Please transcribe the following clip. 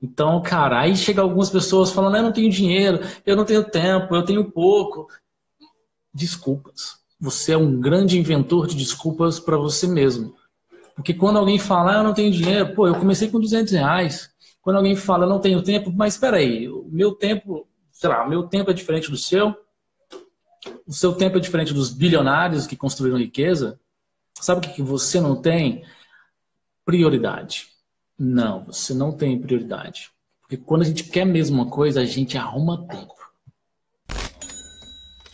Então, cara, aí chega algumas pessoas falando, eu não tenho dinheiro, eu não tenho tempo, eu tenho pouco. Desculpas. Você é um grande inventor de desculpas para você mesmo. Porque quando alguém fala, ah, eu não tenho dinheiro, pô, eu comecei com 200 reais. Quando alguém fala, eu não tenho tempo, mas espera aí, o meu tempo, sei lá, o meu tempo é diferente do seu, o seu tempo é diferente dos bilionários que construíram riqueza. Sabe o que você não tem? Prioridade. Não, você não tem prioridade. Porque quando a gente quer a mesma coisa, a gente arruma tempo.